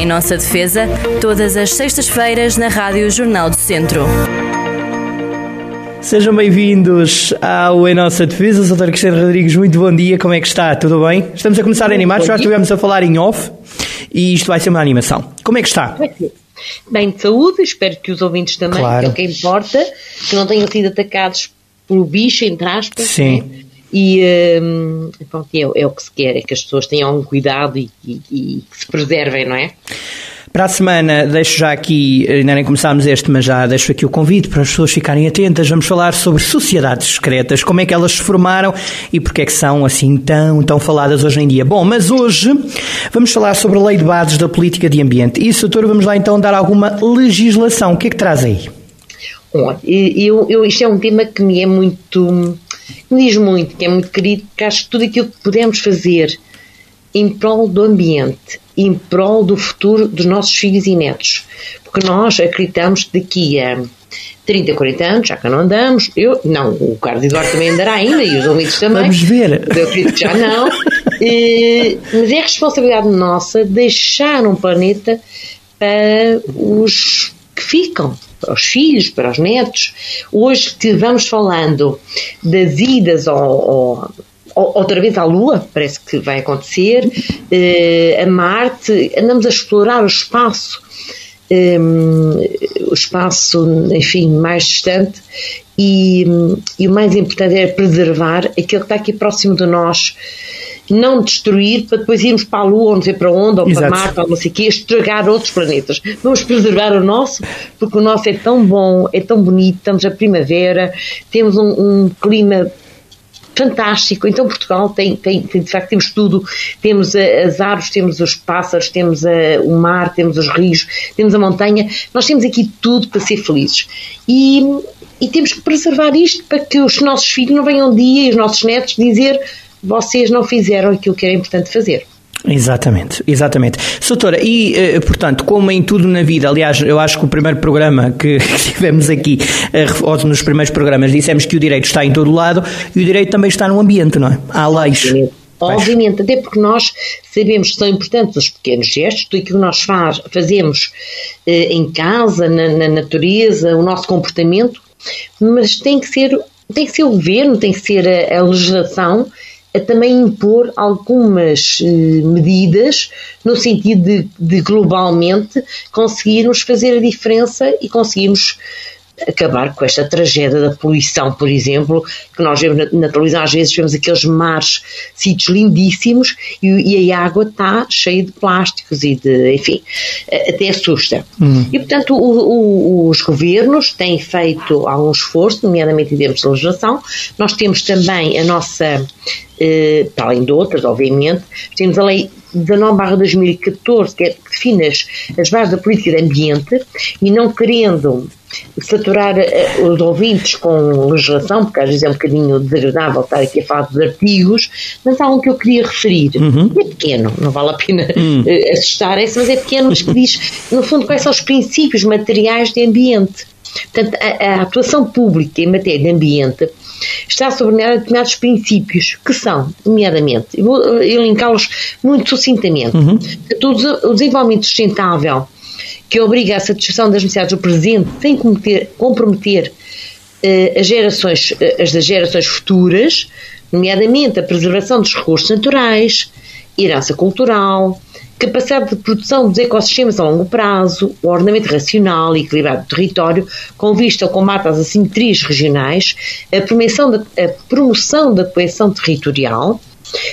Em nossa defesa, todas as sextas-feiras na Rádio Jornal do Centro. Sejam bem-vindos ao Em Nossa Defesa. Sr. Cristiano Rodrigues, muito bom dia. Como é que está? Tudo bem? Estamos a começar animados, já estivemos a falar em off e isto vai ser uma animação. Como é que está? Bem de saúde, espero que os ouvintes também, claro. que é o que importa, que não tenham sido atacados pelo bicho, entre aspas. Sim. Né? E um, pronto, é, é, o que se quer, é que as pessoas tenham um cuidado e, e, e que se preservem, não é? Para a semana, deixo já aqui, ainda nem começámos este, mas já deixo aqui o convite para as pessoas ficarem atentas. Vamos falar sobre sociedades secretas, como é que elas se formaram e porque é que são assim tão, tão faladas hoje em dia. Bom, mas hoje vamos falar sobre a Lei de Bases da Política de Ambiente. E, doutor, vamos lá então dar alguma legislação. O que é que traz aí? Olha, eu, eu, isto é um tema que me é muito, me diz muito, que é muito querido, porque acho que tudo aquilo que podemos fazer em prol do ambiente, em prol do futuro dos nossos filhos e netos. Porque nós acreditamos que daqui a 30, 40 anos, já que não andamos, eu, não, o Carlos Eduardo também andará ainda e os ouvintes também. Vamos ver. Eu acredito que já não. e, mas é responsabilidade nossa deixar um planeta para os que ficam, para os filhos, para os netos. Hoje que vamos falando das idas ao, ao outra vez à Lua, parece que vai acontecer, uh, a Marte, andamos a explorar o espaço, um, ehm, o espaço, enfim, mais distante, e, e, o mais importante é preservar aquilo que está aqui próximo de nós, não destruir para depois irmos para a Lua, ou não sei para onde, ou Exato. para Marte, ou não sei o quê, estragar outros planetas. Vamos preservar o nosso, porque o nosso é tão bom, é tão bonito, estamos a primavera, temos um, um clima fantástico. Então Portugal tem, tem, tem, de facto, temos tudo. Temos as árvores, temos os pássaros, temos a, o mar, temos os rios, temos a montanha. Nós temos aqui tudo para ser felizes. E, e temos que preservar isto para que os nossos filhos não venham um dia e os nossos netos dizer vocês não fizeram aquilo que era importante fazer. Exatamente, exatamente. Soutora, e eh, portanto, como em tudo na vida, aliás, eu acho que o primeiro programa que tivemos aqui, eh, ou nos primeiros programas, dissemos que o direito está em todo lado e o direito também está no ambiente, não é? Há leis. Obviamente, Obviamente até porque nós sabemos que são importantes os pequenos gestos, tudo aquilo que nós faz, fazemos eh, em casa, na, na natureza, o nosso comportamento, mas tem que ser, tem que ser o governo, tem que ser a, a legislação a também impor algumas eh, medidas no sentido de, de, globalmente conseguirmos fazer a diferença e conseguirmos acabar com esta tragédia da poluição, por exemplo, que nós vemos na, na televisão, às vezes vemos aqueles mares, sítios lindíssimos e, e, a água está cheia de plásticos e de, enfim, até assusta. Hum. E, portanto, o, o, os governos têm feito algum esforço, nomeadamente em termos de legislação. Nós temos também a nossa, eh, para além de outras, obviamente, temos a lei 19 2014, que, é, que define as, as bases da política de ambiente, e não querendo saturar uh, os ouvintes com legislação, porque às vezes é um bocadinho desagradável estar aqui a falar dos artigos, mas há um que eu queria referir. Uhum. É pequeno, não vale a pena uhum. uh, assustar esse, mas é pequeno, mas que diz, no fundo, quais são os princípios materiais de ambiente. Portanto, a, a atuação pública em matéria de ambiente está sublinhada determinados princípios, que são, nomeadamente, eu vou elencá-los muito sucintamente, uhum. o desenvolvimento sustentável que obriga à satisfação das necessidades do presente sem comprometer, comprometer uh, as, gerações, uh, as das gerações futuras, nomeadamente a preservação dos recursos naturais, herança cultural, capacidade de produção dos ecossistemas a longo prazo, o ordenamento racional e equilibrado do território, com vista ao combate às assimetrias regionais, a promoção da, a promoção da coesão territorial,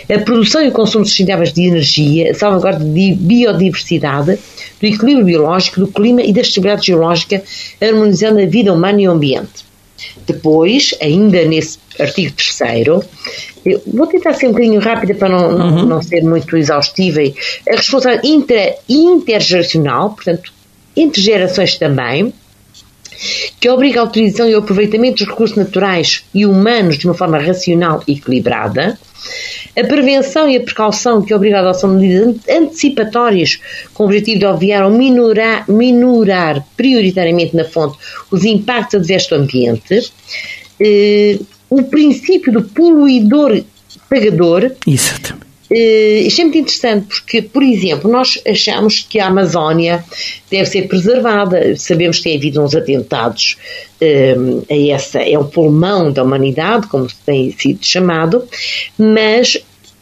a produção e o consumo sustentáveis de energia, a salvaguarda de biodiversidade, do equilíbrio biológico, do clima e da estabilidade geológica, harmonizando a vida humana e o ambiente. Depois, ainda nesse artigo 3 vou tentar ser um bocadinho rápida para não, não, uhum. não ser muito exaustiva, a responsabilidade inter, intergeracional, portanto, entre gerações também, que obriga a utilização e o aproveitamento dos recursos naturais e humanos de uma forma racional e equilibrada, a prevenção e a precaução que obriga a adoção de medidas antecipatórias com o objetivo de obviar ou minorar, minorar prioritariamente na fonte os impactos adversos do ambiente, eh, o princípio do poluidor pagador, Exatamente. Uh, isto é muito interessante porque, por exemplo, nós achamos que a Amazónia deve ser preservada. Sabemos que tem havido uns atentados uh, a essa, é o pulmão da humanidade, como tem sido chamado, mas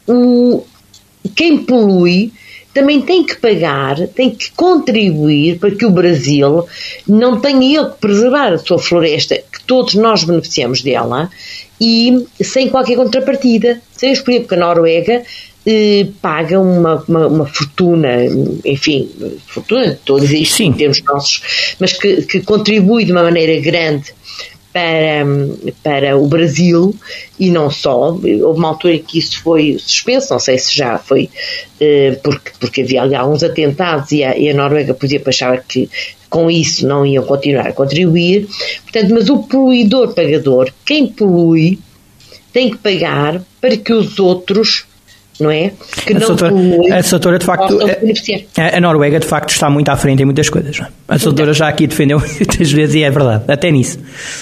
um, quem polui também tem que pagar, tem que contribuir para que o Brasil não tenha ele que preservar a sua floresta, que todos nós beneficiamos dela, e sem qualquer contrapartida. Sabemos, por exemplo, que a Noruega eh, paga uma, uma, uma, fortuna, enfim, fortuna, estou a dizer isto Sim. em termos nossos, mas que, que contribui de uma maneira grande para, para o Brasil e não só. Houve uma altura que isso foi suspenso, não sei se já foi eh, porque, porque havia alguns atentados e a, e a Noruega, por exemplo, achava que com isso não iam continuar a contribuir. Portanto, mas o poluidor pagador, quem polui, tem que pagar para que os outros não é? Que a não doutora, a doutora, de facto, a, a, Noruega, de facto, está muito à frente em muitas coisas. É? A doutora já aqui defendeu muitas vezes e é verdade, até nisso.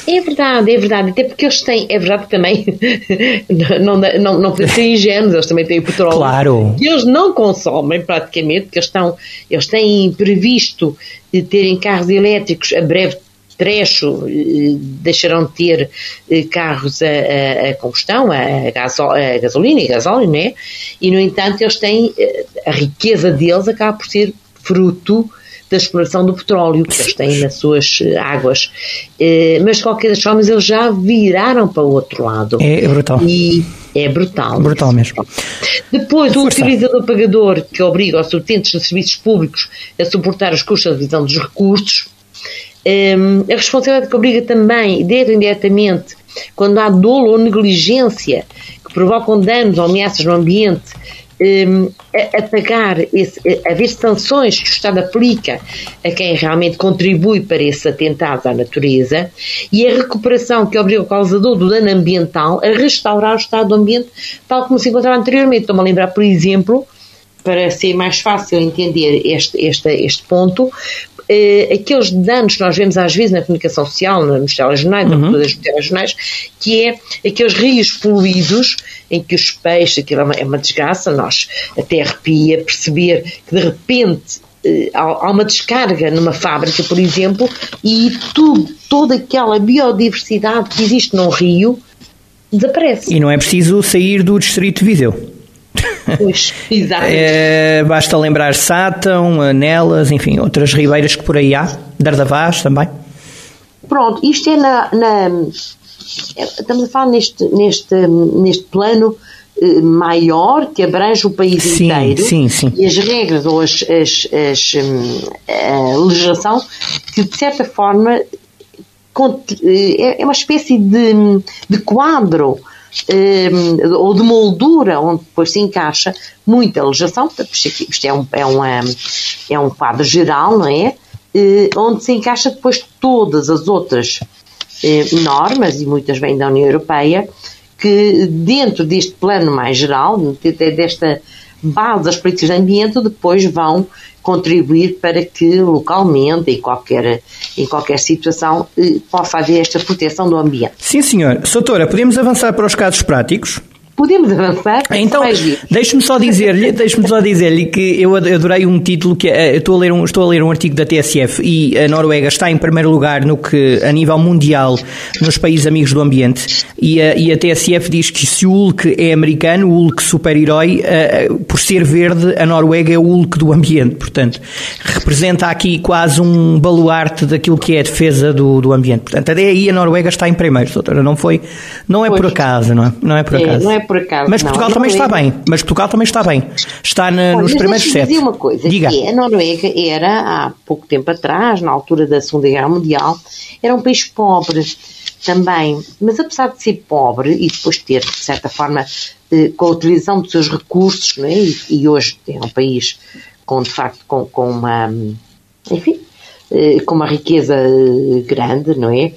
É verdade, é verdade, até porque eles têm, é verdade também, não, não, não, ser ingênuos, eles também têm petróleo. Claro. Que eles não consomem praticamente, porque eles, estão, eles têm previsto terem carros elétricos a breve trecho eh, deixarão de ter eh, carros a, a, a combustão, a, gaso, a, gasolina e gasóleo, né? e no entanto eles têm, eh, a riqueza deles acaba por ser fruto da exploração do petróleo que eles têm nas suas águas. Mas de qualquer das formas eles já viraram para o outro lado. É brutal. E é brutal. Brutal mesmo. Depois, o utilizador pagador que obriga os utentes de serviços públicos a suportar os custos da divisão dos recursos um, a responsabilidade que obriga também, direto ou indiretamente, quando há dolo ou negligência que provocam danos ou ameaças no ambiente, um, a, a, pagar, esse, a haver sanções que o Estado aplica a quem realmente contribui para esses atentados à natureza e a recuperação que obriga o causador do dano ambiental a restaurar o estado do ambiente tal como se encontrava anteriormente. Estou-me a lembrar, por exemplo, para ser mais fácil entender este, este, este ponto, aqueles danos que nós vemos às vezes na comunicação social, nos telejornais, uhum. nas telejornais, que é aqueles rios poluídos em que os peixes, aquilo é uma, é uma desgraça, nós até arrepia perceber que de repente eh, há uma descarga numa fábrica, por exemplo, e tudo, toda aquela biodiversidade que existe num rio desaparece. E não é preciso sair do distrito de Viseu. Pois, exatamente. É, basta lembrar Sátão, Anelas, enfim, outras ribeiras que por aí há, Dardavás também. Pronto, isto é na, na estamos a falar neste, neste, neste plano eh, maior que abrange o país sim, inteiro sim, sim. e as regras ou as, as, as, hum, a legislação que de certa forma eh, é uma espécie de, de quadro Ehm, ou de moldura, onde depois se encaixa muita legislação, portanto, isto é um, é, um, é um quadro geral, não é? Eh, onde se encaixa depois todas as outras eh, normas, e muitas vêm da União Europeia, que dentro deste plano mais geral, desta base das políticas de ambiente, depois vão contribuir para que localmente, em qualquer, em qualquer situação, eh, possa haver esta proteção do ambiente. Sim, senhor. Soutora, podemos avançar para os casos práticos? Podemos avançar? Então, deixe-me só dizer-lhe, deixe-me só dizer-lhe que eu adorei um título que é, estou a ler um, estou a ler um artigo da TSF e a Noruega está em primeiro lugar no que a nível mundial nos países amigos do ambiente e a, e a TSF diz que se o Hulk é americano, o Hulk super-herói, uh, por ser verde, a Noruega é o Hulk do ambiente, portanto, representa aqui quase um baluarte daquilo que é a defesa do, do ambiente. Portanto, até aí a Noruega está em primeiro, doutora, não foi, não é pois. por acaso, não é? Não é por acaso. É, não é por acaso. Mas Portugal não, também está bem. Mas Portugal também está bem. Está na, nos primeiros sete. dizer uma coisa, Diga. que a Noruega era, há pouco tempo atrás, na altura da Segunda Guerra Mundial, era um país pobre também. Mas apesar de ser pobre e depois ter, de certa forma, eh, com a utilização dos seus recursos, não é? e, e hoje é um país com, de facto, com, com uma, enfim, eh, com uma riqueza eh, grande, não é?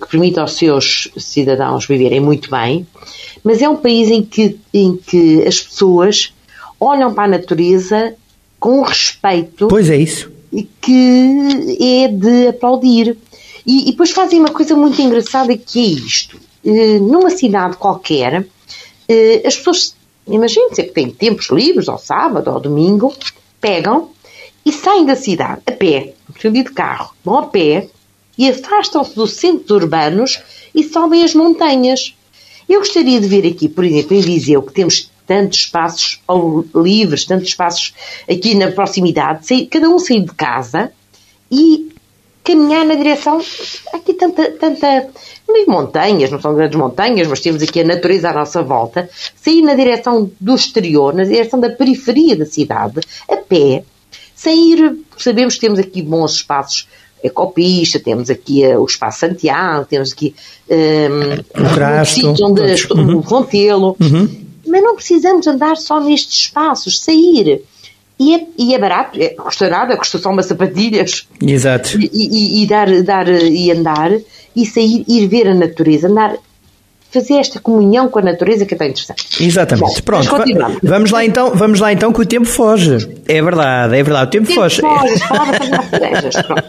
Que permite aos seus cidadãos viverem muito bem, mas é um país em que, em que as pessoas olham para a natureza com respeito. Pois é isso. Que é de aplaudir. E, e depois fazem uma coisa muito engraçada que é isto. Eh, numa cidade qualquer, eh, as pessoas imagine se que têm tempos livres, ao sábado, ao domingo, pegam e saem da cidade a pé, não de carro, vão a pé e afastam-se dos centros urbanos e sobem as montanhas. Eu gostaria de ver aqui, por exemplo, em Viseu, que temos tantos espaços livres, tantos espaços aqui na proximidade, cada um sair de casa e caminhar na direção. Aqui tanta, tanta. Montanhas, não são grandes montanhas, mas temos aqui a natureza à nossa volta. Sair na direção do exterior, na direção da periferia da cidade, a pé, sem ir. Sabemos que temos aqui bons espaços ecopista, temos aqui uh, o Espaço Santiago, temos aqui um, o Crasto, onde uhum. o Fontelo, uhum. mas não precisamos andar só nestes espaços, sair. E é, e é barato, é, custa nada, custa só umas sapatilhas. Exato. E, e, e, dar, dar, e andar, e sair, ir ver a natureza, andar fazer esta comunhão com a natureza que é tão interessante. Exatamente. Bom, Pronto, vamos lá então, vamos lá então que o tempo foge. É verdade, é verdade, o tempo, o tempo foge. foge. As pronto.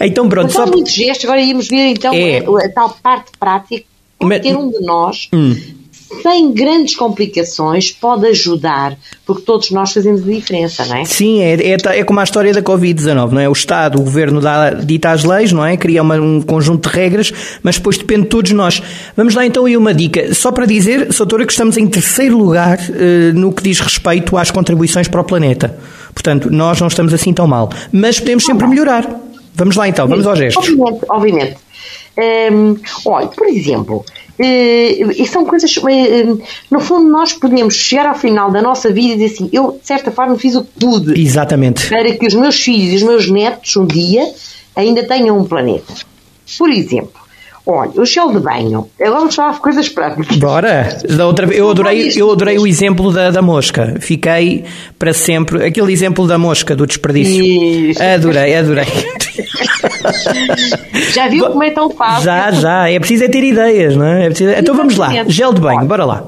então pronto, só muito gesto, agora íamos ver então é. a, a, tal parte prática, qualquer um de nós hum sem grandes complicações, pode ajudar, porque todos nós fazemos a diferença, não é? Sim, é, é, é como a história da Covid-19, não é? O Estado, o Governo dá, dita as leis, não é? Cria uma, um conjunto de regras, mas depois depende de todos nós. Vamos lá então aí uma dica, só para dizer, Soutora, que estamos em terceiro lugar eh, no que diz respeito às contribuições para o planeta. Portanto, nós não estamos assim tão mal, mas podemos sempre melhorar. Vamos lá então, vamos aos gestos. Obviamente, obviamente. Um, olha, por exemplo, uh, e são coisas. Uh, no fundo, nós podemos chegar ao final da nossa vida e dizer assim: eu, de certa forma, fiz o que pude. Exatamente. Para que os meus filhos e os meus netos, um dia, ainda tenham um planeta. Por exemplo, Olha, o gel de banho. Agora vamos falar de coisas práticas. Bora! Da outra, eu adorei, eu adorei o exemplo da, da mosca. Fiquei para sempre. Aquele exemplo da mosca, do desperdício. Isso. Adorei, adorei. Já viu como é tão fácil? Já, já. É preciso é ter ideias, não é? é preciso... Então vamos lá. Gel de banho, bora lá.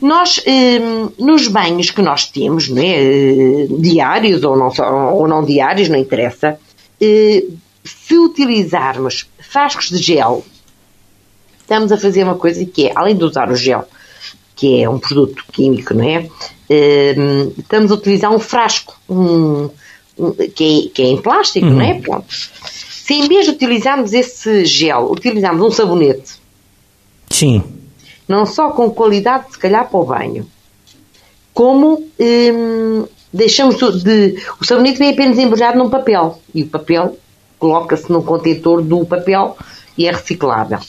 Nós, hum, nos banhos que nós temos, não é? Eh, diários ou não, ou não diários, não interessa, eh, se utilizarmos frascos de gel estamos a fazer uma coisa que é, além de usar o gel, que é um produto químico, não é? Um, estamos a utilizar um frasco, um, um, que, é, que, é, em plástico, uhum. não é? Pronto. Se em vez de utilizarmos esse gel, utilizarmos um sabonete. Sim. Não só com qualidade, se calhar, para o banho, como hum, deixamos de. O sabonete vem apenas embrulhado num papel. E o papel coloca-se no contentor do papel e é reciclável.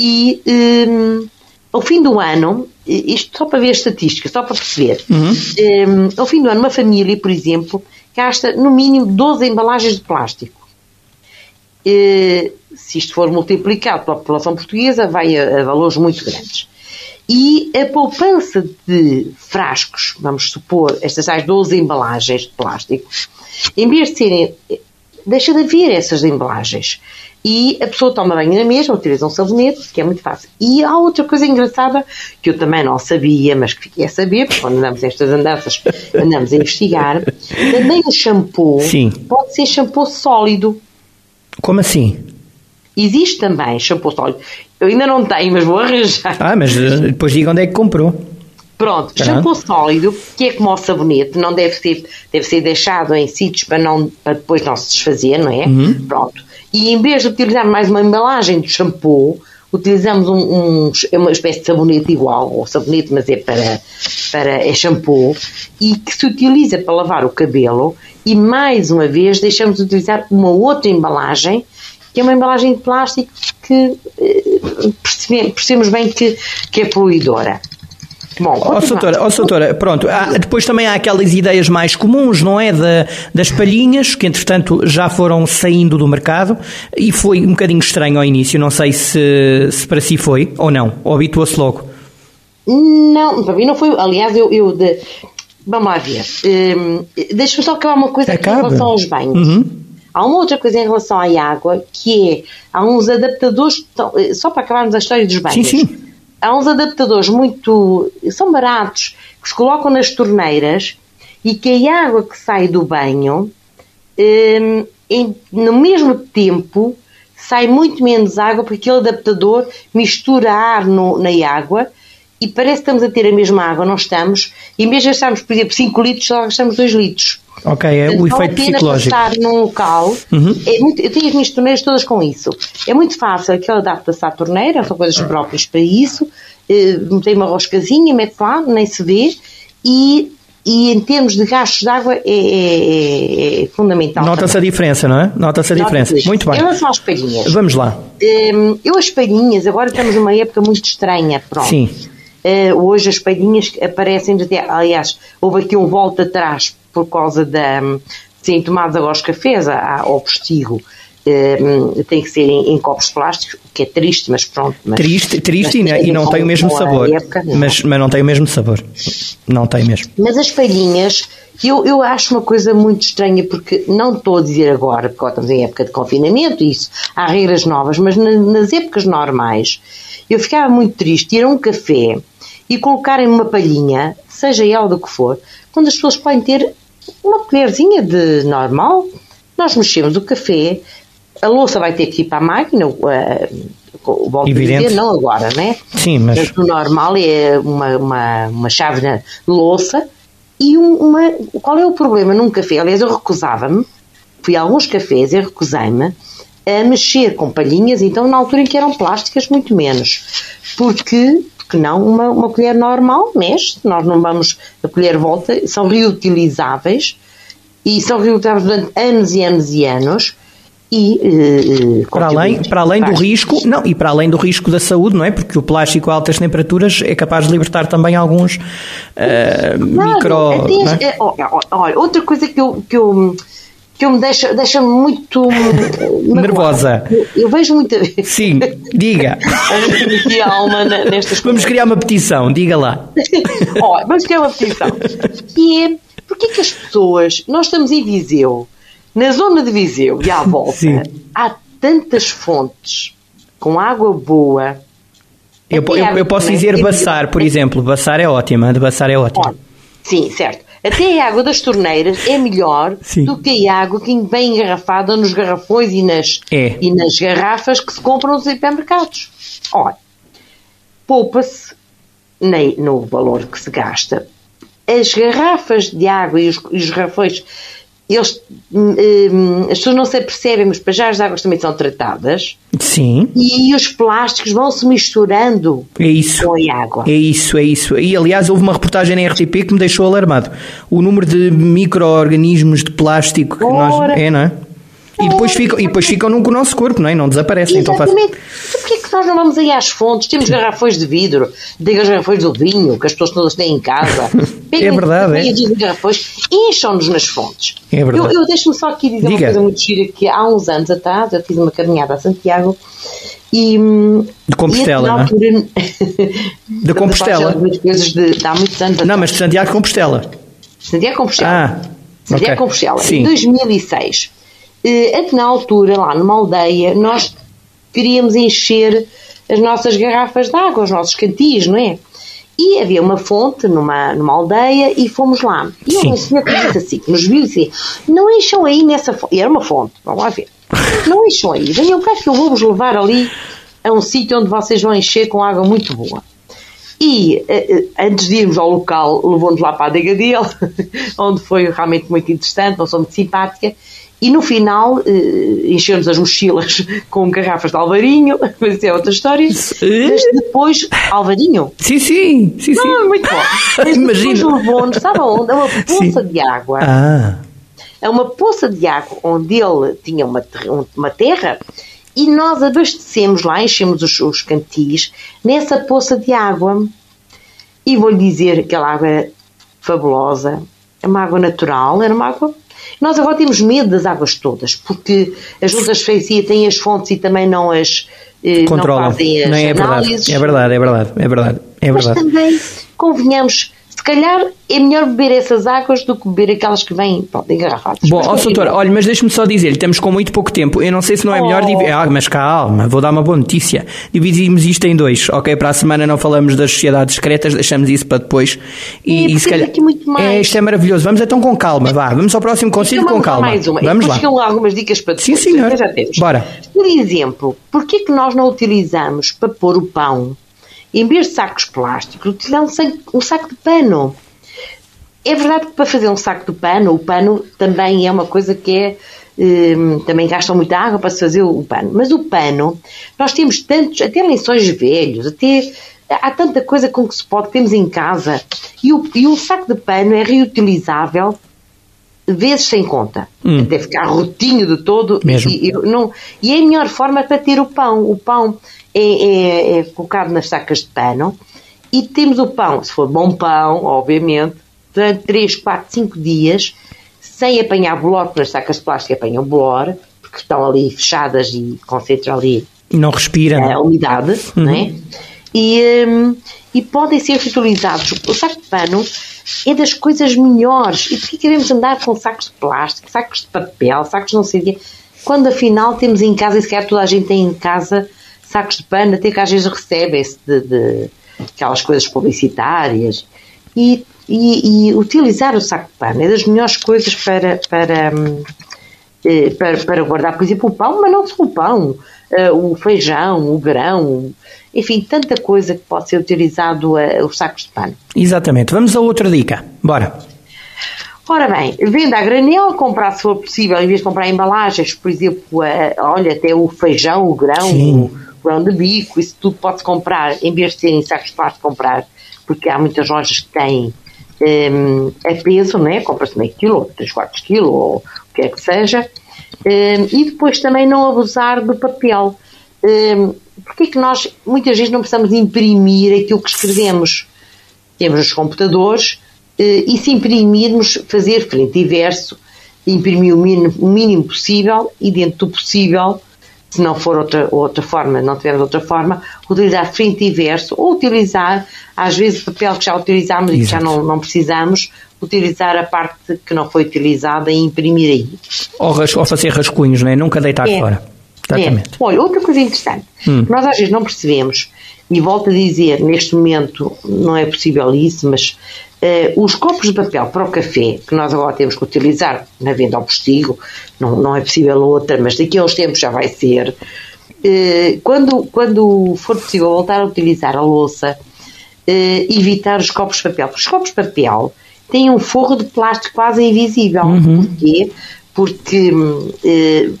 E um, ao fim do ano, isto só para ver a estatística, só para perceber, uhum. um, ao fim do ano, uma família, por exemplo, gasta no mínimo 12 embalagens de plástico. Uh, se isto for multiplicado pela população portuguesa, vai a, a valores muito grandes. E a poupança de frascos, vamos supor, estas tais 12 embalagens de plástico, em vez de serem. Deixa de haver essas embalagens e a pessoa toma banho na mesma, utiliza um sabonete, que é muito fácil. E há outra coisa engraçada que eu também não sabia, mas que fiquei a saber, porque quando andamos nestas andanças, andamos a investigar. Também o shampoo Sim. pode ser shampoo sólido. Como assim? Existe também shampoo sólido. Eu ainda não tenho, mas vou arranjar. Ah, mas eh, depois diga onde é que comprou. Pronto, shampoo sólido, que é como o sabonete, não deve ser, deve ser deixado em sítios para, não, para depois não se desfazer, não é? Uhum. Pronto e em vez de utilizar mais uma embalagem de shampoo, utilizamos um, um, é uma espécie de sabonete igual, ou sabonete, mas é para, para é shampoo, e que se utiliza para lavar o cabelo, e mais uma vez deixamos de utilizar uma outra embalagem, que é uma embalagem de plástico que eh, percebemos, percebemos bem que, que é poluidora. Bom, ó, Soutora, ó, Soutora, pronto, há, depois também há aquelas ideias mais comuns, não é? Da, das palhinhas, que entretanto já foram saindo do mercado e foi um bocadinho estranho ao início, não sei se, se para si foi ou não, ou habituou-se logo. Não, para mim não foi, aliás, eu, eu de, vamos lá ver, um, deixa-me só acabar uma coisa Acaba. em relação aos banhos. Uhum. Há uma outra coisa em relação à água, que é, há uns adaptadores, só para acabarmos a história dos banhos. Sim, sim há uns adaptadores muito. são baratos, que se colocam nas torneiras e que a água que sai do banho, um, em, no mesmo tempo, sai muito menos água porque aquele adaptador mistura ar no, na água e parece que estamos a ter a mesma água, não estamos, e de gastarmos, por exemplo, 5 litros, só gastamos 2 litros. Ok, é o efeito psicológico. estar num local, uhum. é muito, eu tenho as minhas torneiras todas com isso. É muito fácil, aquela adapta-se à torneira, são coisas próprias para isso, eh, tem uma roscazinha, mete lá, nem se vê, e e em termos de gastos de água é, é, é fundamental. Nota-se a diferença, não é? Nota-se a diferença. Muito bem. Em relação às palhinhas. Vamos lá. Hum, eu as palhinhas, agora estamos numa época muito estranha, pronto. Sim. Uh, hoje as palhinhas aparecem, aliás, houve aqui um volta atrás por causa da, agora os cafés ao postigo uh, tem que ser em, em, copos plásticos, o que é triste, mas pronto. Mas, triste, triste mas, e, e não tem o mesmo sabor. Época, mas, mas não tem o mesmo sabor. Não tem mesmo. Mas as palhinhas, eu, eu acho uma coisa muito estranha, porque não estou a dizer agora, porque estamos em época de confinamento, isso, há regras novas, mas na, nas épocas normais, eu ficava muito triste ir a um café e colocarem uma palhinha, seja ela do que for, quando as pessoas podem ter uma colherzinha de normal, nós mexemos o café, a louça vai ter que ir para a máquina, uh, volto Evidente. a dizer, não agora, né? Sim, mas... mas o normal é uma, uma, uma chave de louça e uma... Qual é o problema num café? Aliás, eu recusava-me, fui a alguns cafés e recusei-me a mexer com palhinhas, então na altura em que eram plásticas, muito menos. Porque, porque não, uma, uma colher normal mexe, nós não vamos, a colher volta, são reutilizáveis e são reutilizáveis durante anos e anos e anos e uh, para além, para além do risco, não, e para além do risco da saúde, não é? Porque o plástico a altas temperaturas é capaz de libertar também alguns uh, micro. Até, é? olha, outra coisa que eu, que eu que eu me deixa, deixa muito nervosa. Eu, eu, vejo muita vez. Sim, diga. a alma nestas Vamos criar uma petição, diga lá. olha, vamos criar uma petição. Que é porque que as pessoas. Nós estamos em Viseu na zona de Viseu e à volta Sim. há tantas fontes com água boa. Eu, eu, eu posso dizer Baçar, por exemplo. Baçar é ótima, de Baçar é ótima. Sim, certo. Até a água das torneiras é melhor Sim. do que a água que vem engarrafada nos garrafões e nas, é. e nas garrafas que se compram nos supermercados. Olha, poupa-se no valor que se gasta. As garrafas de água e os, e os garrafões eles, hum, hum, as pessoas não se apercebem, mas para já as águas também são tratadas. Sim. E os plásticos vão se misturando é isso. com a água. É isso, é isso. E aliás, houve uma reportagem na RTP que me deixou alarmado. O número de micro-organismos de plástico que Ora. nós. É, não é? E depois, ficam, e depois ficam no nosso corpo, não é? Não desaparecem. Então Exatamente. Então faz... Porquê que nós não vamos aí às fontes? Temos garrafões de vidro, diga as garrafões do vinho, que as pessoas todas têm em casa. é verdade, é. garrafões, encham-nos nas fontes. É verdade. Eu, eu deixo-me só aqui dizer Diga. uma coisa muito gira, que há uns anos atrás eu fiz uma caminhada a Santiago e... De Compostela, não é? De Compostela? De coisas de, de há muitos anos Não, mas de Santiago de Compostela. Santiago Compostela. Ah, Santiago okay. de Compostela. Sim. Em 2006 é que na altura, lá numa aldeia, nós queríamos encher as nossas garrafas de água, os nossos cantis, não é? E havia uma fonte numa, numa aldeia e fomos lá. E um senhor que disse assim, que nos viu e disse, não encham aí nessa fonte. E era uma fonte, vamos lá ver. Não encham aí, venham cá que eu vou-vos levar ali a um sítio onde vocês vão encher com água muito boa. E uh, antes de irmos ao local, levou-nos lá para a adega dele, onde foi realmente muito interessante, não sou muito simpática, e no final eh, enchemos as mochilas com garrafas de Alvarinho, mas isso é outra história. Mas depois, Alvarinho? Sim, sim, sim, sim. Não, muito bom. Mas Imagina. depois levou-nos, sabe onde? A uma poça de água. Ah. A uma poça de água onde ele tinha uma, uma terra e nós abastecemos lá, enchemos os, os cantis nessa poça de água. E vou-lhe dizer que aquela água era fabulosa. É uma água natural, era uma água nós agora temos medo das águas todas, porque as juntas de freguesia têm as fontes e também não as eh, controlam. Não fazem as não, é análises. Verdade, é verdade, é verdade, é verdade. É verdade. Mas também, convenhamos, calhar é melhor beber essas águas do que beber aquelas que vêm pronto, engarrafadas. Bom, ó, doutor, olha, mas deixe-me só dizer, estamos com muito pouco tempo. Eu não sei se não é melhor. Oh. Ah, mas calma, vou dar uma boa notícia. Dividimos isto em dois, ok? Para a semana não falamos das sociedades secretas, deixamos isso para depois. E, é, e se calhar. Aqui muito mais. É, isto é maravilhoso. Vamos então com calma, vá. Vamos ao próximo conselho com calma. Mais uma. Vamos lá. Chegam algumas dicas para depois. Sim, senhor. Já temos. Bora. Por exemplo, porquê que nós não utilizamos para pôr o pão? Em vez de sacos plásticos, utilizar um saco, um saco de pano. É verdade que para fazer um saco de pano, o pano também é uma coisa que é. Hum, também gastam muita água para se fazer o pano. Mas o pano, nós temos tantos, até lençóis velhos, até há tanta coisa com que se pode, temos em casa. E o, e o saco de pano é reutilizável vezes sem conta. Hum. Deve ficar rotinho de todo. Mesmo. E, e, não, e é a melhor forma para ter o pão. O pão é, é, é, colocado nas sacas de pano e temos o pão, se for bom pão, obviamente, durante 3, 4, 5 dias, sem apanhar bolor, porque nas sacas de plástico apanham bolor, porque estão ali fechadas e concentram ali não respira, a umidade, uhum. não é? E, um, e podem ser reutilizados. O saco de pano é das coisas melhores. E porquê queremos andar com sacos de plástico, sacos de papel, sacos não sei o quê, quando afinal temos em casa, e se calhar toda a gente tem em casa sacos de pano, até que às vezes recebem-se de, de, aquelas coisas publicitárias. E, e, e, utilizar o saco de pano é das melhores coisas para, para, hum, eh, para, para guardar, por exemplo, o pão, mas não só o pão, eh, o feijão, o grão, enfim, tanta coisa que pode ser utilizado uh, os sacos de pano. Exatamente. Vamos a outra dica. Bora. Ora bem, venda a granel, comprar se for possível, em vez de comprar embalagens, por exemplo, olha, até o feijão, o grão, Sim. O grão de bico, isso tudo pode-se comprar, em vez de serem sacos de plástico, comprar, porque há muitas lojas que têm um, a peso, né? compra-se meio quilo, 3 quartos de quilo, ou o que é que seja, um, e depois também não abusar do papel. Um, porque é que nós muitas vezes não precisamos imprimir aquilo que escrevemos? Temos os computadores eh, e se imprimirmos, fazer frente e verso, imprimir o mínimo, o mínimo possível e dentro do possível, se não for outra, outra forma, não tivermos outra forma, utilizar frente e verso ou utilizar, às vezes, papel que já utilizámos e que já não, não precisamos, utilizar a parte que não foi utilizada e imprimir aí. Ou, ou fazer rascunhos, não é? Nunca deitar é. fora. Exatamente. É. Olha, outra coisa interessante, hum. nós às vezes não percebemos, e volto a dizer, neste momento não é possível isso, mas uh, os copos de papel para o café, que nós agora temos que utilizar na venda ao postigo, não, não é possível outra, mas daqui a uns tempos já vai ser, uh, quando, quando for possível voltar a utilizar a louça, uh, evitar os copos de papel, porque os copos de papel têm um forro de plástico quase invisível. Uhum. Porquê? Porque,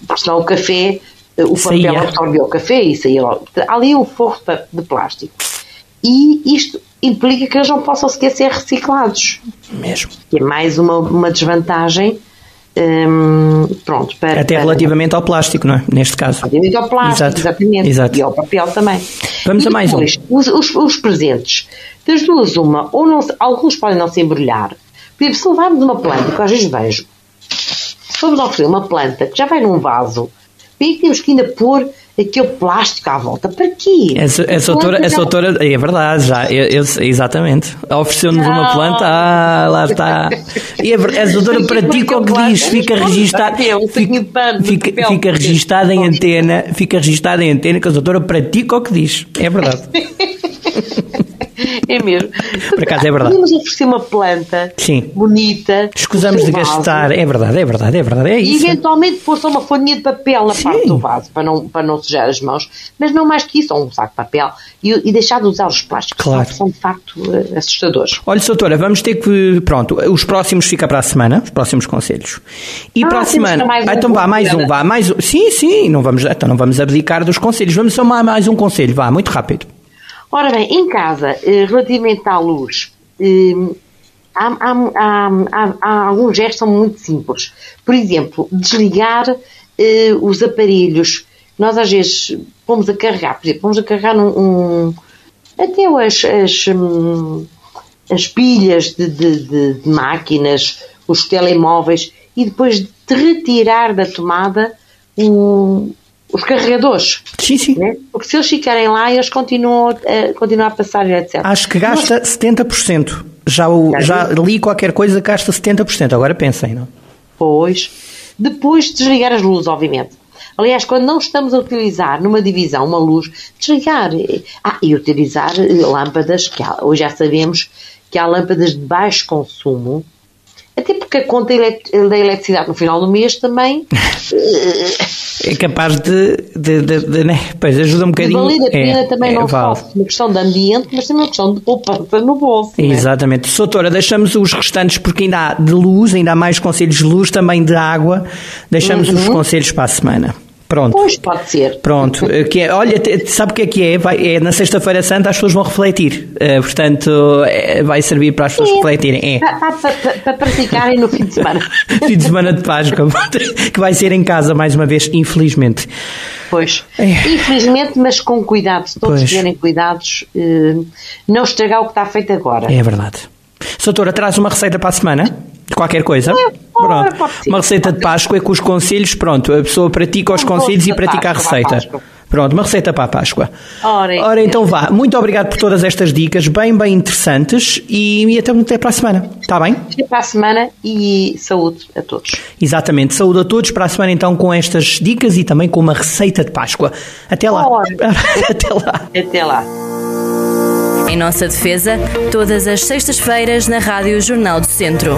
porque senão o café o papel saía. absorveu o café e saía logo. Ali o forro de plástico. E isto implica que eles não possam sequer ser reciclados. Mesmo. Que é mais uma, uma desvantagem. Hum, pronto, para, Até para, relativamente ao plástico, não é? Neste caso. Relativamente ao plástico, Exato. exatamente. Exato. E ao papel também. Vamos e a mais depois, um. Os, os, os, presentes, das duas, uma, ou não, alguns podem não se embrulhar. Por exemplo, se levarmos uma planta, que às vezes vejo, se formos oferecer uma planta que já vai num vaso Porquê que temos que ainda pôr aquele plástico à volta? Para quê? Essa, essa, autora, essa autora, é verdade, já, eu, eu, exatamente. Ofereceu-nos uma planta, ah, lá está. E a, a doutora pratica o que diz, fica registado, fica, fica, fica registada em antena, fica registada em antena que a doutora pratica o que diz. É verdade. É mesmo. Por acaso é verdade. Podemos oferecer uma planta Sim. bonita. Escusamos de gastar. É verdade, é verdade, é verdade. É isso. E eventualmente pôr só uma folhinha de papel na Sim. parte do vaso para não, para não sujar as mãos. Mas não mais que isso, ou um saco de papel. E, e deixar de usar os plásticos. Claro. São de facto eh, assustadores. Olha, doutora, vamos ter que. Pronto, os próximos fica para a semana, os próximos conselhos. E ah, para a semana. Um então vá, mais um, vá, mais um. Sim, sim, não vamos, então não vamos abdicar dos conselhos. Vamos só mais um conselho, vá, muito rápido. Ora bem, em casa, eh, relativamente à luz, eh, há, há, há, há alguns gestos são muito simples. Por exemplo, desligar eh, os aparelhos. Nós às vezes pomos a carregar, por exemplo, pomos a carregar num, um, até as, as, hum, as pilhas de, de, de, de, máquinas, os telemóveis, e depois de retirar da tomada um, os carregadores. Sim, sim. Né? Porque se eles ficarem lá, eles continuam, uh, continuam a passar, etc. Acho que gasta Mas... 70%. Já, o, já li qualquer coisa que gasta 70%. Agora pensem, não? Pois. Depois de desligar as luzes, obviamente. Aliás, quando não estamos a utilizar numa divisão uma luz, desligar. Ah, e utilizar lâmpadas, que há, hoje já sabemos que há lâmpadas de baixo consumo, Até porque a conta da eletricidade no final do mês também é capaz de, de, de, de né? pois ajuda um bocadinho. valer a pena é, também é, não vale. só uma questão de ambiente, mas também uma questão de poupança no bolso. é? Exatamente. Soutora, deixamos os restantes porque ainda há de luz, ainda há mais conselhos de luz, também de água. Deixamos os conselhos para a semana. Pronto. Pois pode ser. Pronto, eh, que é, olha, sabe o que é que é? Vai- é na Sexta-feira Santa as pessoas vão refletir. Eh, portanto, eh, vai servir para as pessoas refletirem. É. Para praticarem no fim de semana. Fim de semana de Páscoa, que vai ser em casa mais uma vez, infelizmente. Pois. É. Infelizmente, mas com cuidado. Se todos Pois. tiverem cuidados, eh, não estragar o que está feito agora. É verdade. Soutora, traz uma receita para a semana? De qualquer coisa? pode, Pronto. Uma receita de Páscoa com os conselhos, pronto. A pessoa pratica os Um conselhos e pratica a receita. Pronto, uma receita para a Páscoa. Ora, então vá. Muito obrigado por todas estas dicas, bem, bem interessantes e, e até, até para a semana. Está bem? Até para a semana e saúde a todos. Exatamente. Saúde a todos para a semana então com estas dicas e também com uma receita de Páscoa. Até lá. Até lá. Até lá. Em nossa defesa, todas as sextas-feiras na Rádio Jornal do Centro.